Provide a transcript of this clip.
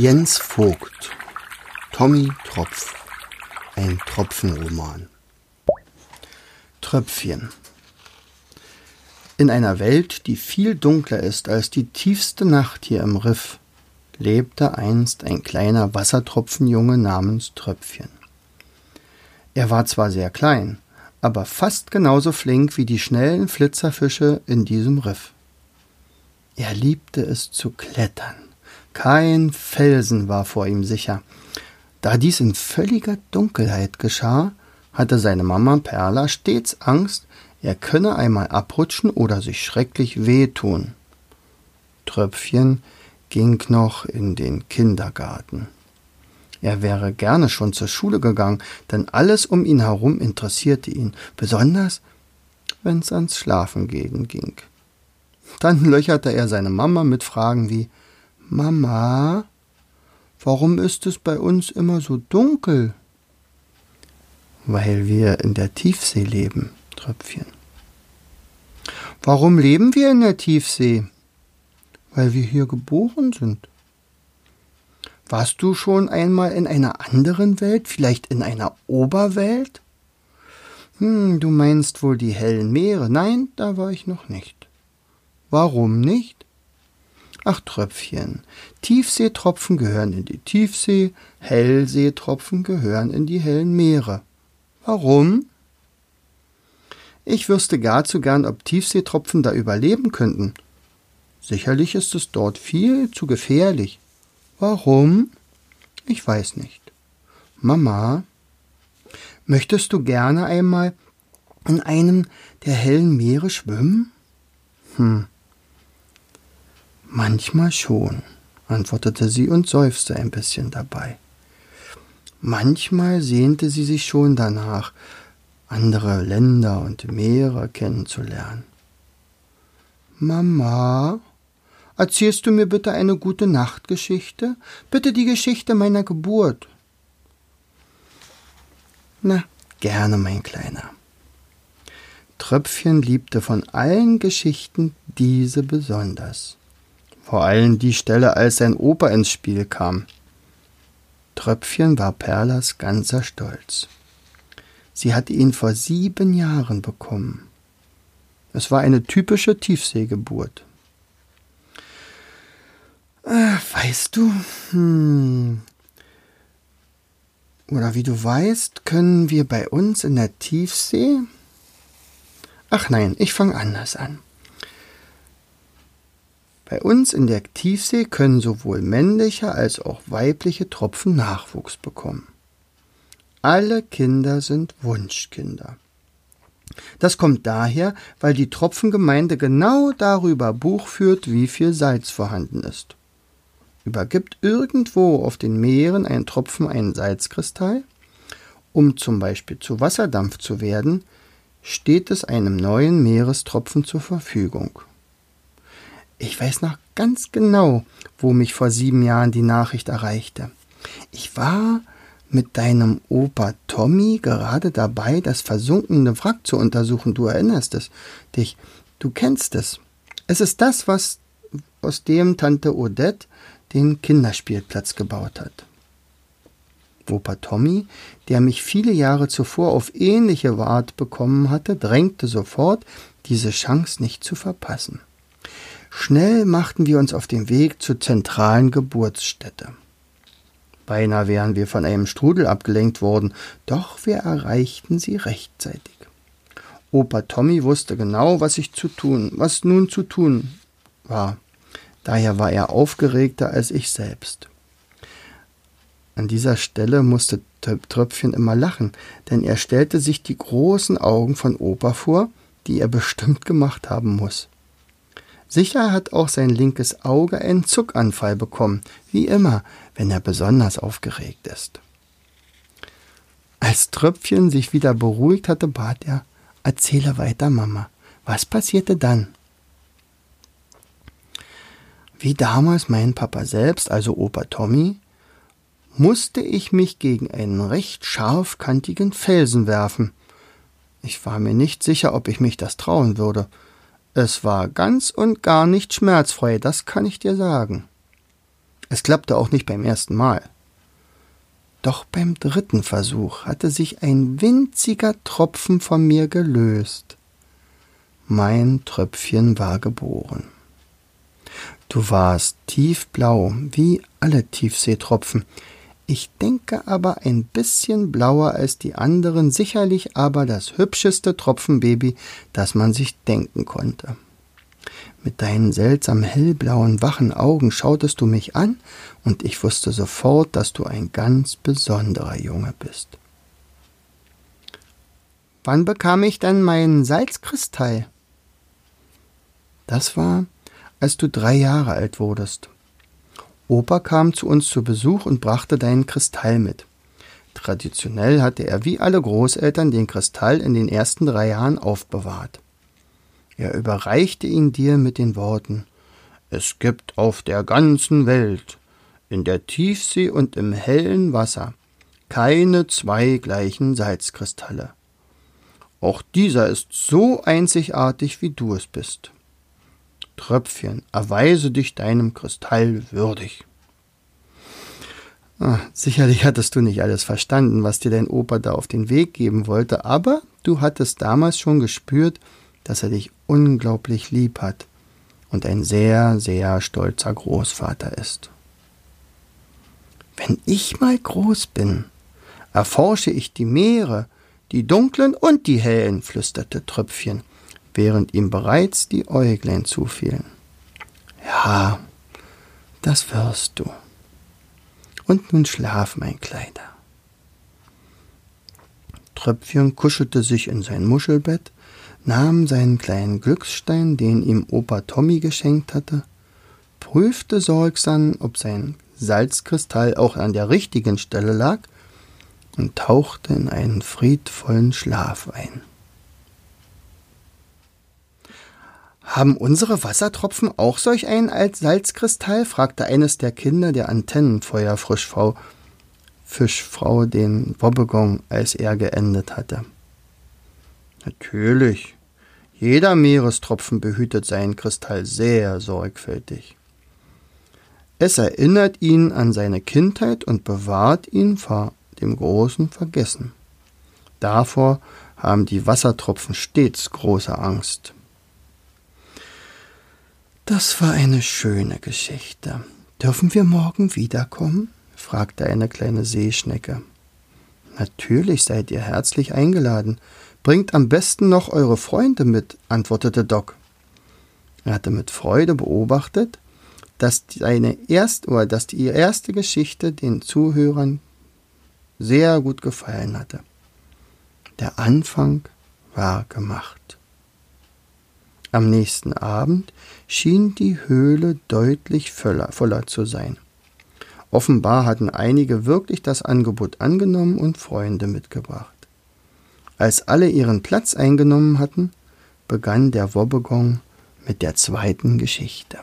Jens Vogt Tommy Tropf Ein Tropfenroman Tröpfchen In einer Welt, die viel dunkler ist als die tiefste Nacht hier im Riff, lebte einst ein kleiner Wassertropfenjunge namens Tröpfchen. Er war zwar sehr klein, aber fast genauso flink wie die schnellen Flitzerfische in diesem Riff. Er liebte es zu klettern. Kein Felsen war vor ihm sicher. Da dies in völliger Dunkelheit geschah, hatte seine Mama Perla stets Angst, er könne einmal abrutschen oder sich schrecklich wehtun. Tröpfchen ging noch in den Kindergarten. Er wäre gerne schon zur Schule gegangen, denn alles um ihn herum interessierte ihn, besonders wenn's ans Schlafengehen ging. Dann löcherte er seine Mama mit Fragen wie Mama, warum ist es bei uns immer so dunkel? Weil wir in der Tiefsee leben, Tröpfchen. Warum leben wir in der Tiefsee? Weil wir hier geboren sind. Warst du schon einmal in einer anderen Welt, vielleicht in einer Oberwelt? Hm, du meinst wohl die hellen Meere. Nein, da war ich noch nicht. Warum nicht? Ach Tröpfchen, Tiefseetropfen gehören in die Tiefsee, Hellseetropfen gehören in die hellen Meere. Warum? Ich wüsste gar zu gern, ob Tiefseetropfen da überleben könnten. Sicherlich ist es dort viel zu gefährlich. Warum? Ich weiß nicht. Mama, möchtest du gerne einmal in einem der hellen Meere schwimmen? Hm. Manchmal schon, antwortete sie und seufzte ein bisschen dabei. Manchmal sehnte sie sich schon danach, andere Länder und Meere kennenzulernen. Mama, Erzählst du mir bitte eine gute Nachtgeschichte? Bitte die Geschichte meiner Geburt. Na, gerne, mein Kleiner. Tröpfchen liebte von allen Geschichten diese besonders. Vor allem die Stelle, als sein Opa ins Spiel kam. Tröpfchen war Perlas ganzer Stolz. Sie hatte ihn vor sieben Jahren bekommen. Es war eine typische Tiefseegeburt. Äh, weißt du, hm, oder wie du weißt, können wir bei uns in der Tiefsee. Ach nein, ich fange anders an. Bei uns in der Tiefsee können sowohl männliche als auch weibliche Tropfen Nachwuchs bekommen. Alle Kinder sind Wunschkinder. Das kommt daher, weil die Tropfengemeinde genau darüber Buch führt, wie viel Salz vorhanden ist. Übergibt irgendwo auf den Meeren ein Tropfen einen Salzkristall, um zum Beispiel zu Wasserdampf zu werden, steht es einem neuen Meerestropfen zur Verfügung. Ich weiß noch ganz genau, wo mich vor sieben Jahren die Nachricht erreichte. Ich war mit deinem Opa Tommy gerade dabei, das versunkene Wrack zu untersuchen. Du erinnerst es dich. Du kennst es. Es ist das, was aus dem Tante Odette den Kinderspielplatz gebaut hat. Opa Tommy, der mich viele Jahre zuvor auf ähnliche Art bekommen hatte, drängte sofort, diese Chance nicht zu verpassen. Schnell machten wir uns auf den Weg zur zentralen Geburtsstätte. Beinahe wären wir von einem Strudel abgelenkt worden, doch wir erreichten sie rechtzeitig. Opa Tommy wusste genau, was ich zu tun, was nun zu tun war. Daher war er aufgeregter als ich selbst. An dieser Stelle musste Tröpfchen immer lachen, denn er stellte sich die großen Augen von Opa vor, die er bestimmt gemacht haben muss. Sicher hat auch sein linkes Auge einen Zuckanfall bekommen, wie immer, wenn er besonders aufgeregt ist. Als Tröpfchen sich wieder beruhigt hatte, bat er, erzähle weiter, Mama. Was passierte dann? Wie damals mein Papa selbst, also Opa Tommy, musste ich mich gegen einen recht scharfkantigen Felsen werfen. Ich war mir nicht sicher, ob ich mich das trauen würde. Es war ganz und gar nicht schmerzfrei, das kann ich dir sagen. Es klappte auch nicht beim ersten Mal. Doch beim dritten Versuch hatte sich ein winziger Tropfen von mir gelöst. Mein Tröpfchen war geboren. Du warst tiefblau, wie alle Tiefseetropfen. Ich denke aber ein bisschen blauer als die anderen, sicherlich aber das hübscheste Tropfenbaby, das man sich denken konnte. Mit deinen seltsam hellblauen, wachen Augen schautest du mich an, und ich wusste sofort, dass du ein ganz besonderer Junge bist. Wann bekam ich denn meinen Salzkristall? Das war, als du drei Jahre alt wurdest. Opa kam zu uns zu Besuch und brachte deinen Kristall mit. Traditionell hatte er wie alle Großeltern den Kristall in den ersten drei Jahren aufbewahrt. Er überreichte ihn dir mit den Worten Es gibt auf der ganzen Welt, in der Tiefsee und im hellen Wasser, keine zwei gleichen Salzkristalle. Auch dieser ist so einzigartig, wie du es bist. Tröpfchen, erweise dich deinem Kristall würdig. Ah, sicherlich hattest du nicht alles verstanden, was dir dein Opa da auf den Weg geben wollte, aber du hattest damals schon gespürt, dass er dich unglaublich lieb hat und ein sehr, sehr stolzer Großvater ist. Wenn ich mal groß bin, erforsche ich die Meere, die dunklen und die hellen, flüsterte Tröpfchen während ihm bereits die Äuglein zufielen. Ja, das wirst du. Und nun schlaf, mein Kleider. Tröpfchen kuschelte sich in sein Muschelbett, nahm seinen kleinen Glücksstein, den ihm Opa Tommy geschenkt hatte, prüfte sorgsam, ob sein Salzkristall auch an der richtigen Stelle lag und tauchte in einen friedvollen Schlaf ein. Haben unsere Wassertropfen auch solch einen als Salzkristall? fragte eines der Kinder der Antennenfeuerfrischfrau Fischfrau den Wobbegong, als er geendet hatte. Natürlich. Jeder Meerestropfen behütet seinen Kristall sehr sorgfältig. Es erinnert ihn an seine Kindheit und bewahrt ihn vor dem großen Vergessen. Davor haben die Wassertropfen stets große Angst. Das war eine schöne Geschichte. Dürfen wir morgen wiederkommen? fragte eine kleine Seeschnecke. Natürlich seid ihr herzlich eingeladen. Bringt am besten noch eure Freunde mit, antwortete Doc. Er hatte mit Freude beobachtet, dass seine erst oder dass die erste Geschichte den Zuhörern sehr gut gefallen hatte. Der Anfang war gemacht. Am nächsten Abend schien die Höhle deutlich voller, voller zu sein. Offenbar hatten einige wirklich das Angebot angenommen und Freunde mitgebracht. Als alle ihren Platz eingenommen hatten, begann der Wobbegong mit der zweiten Geschichte.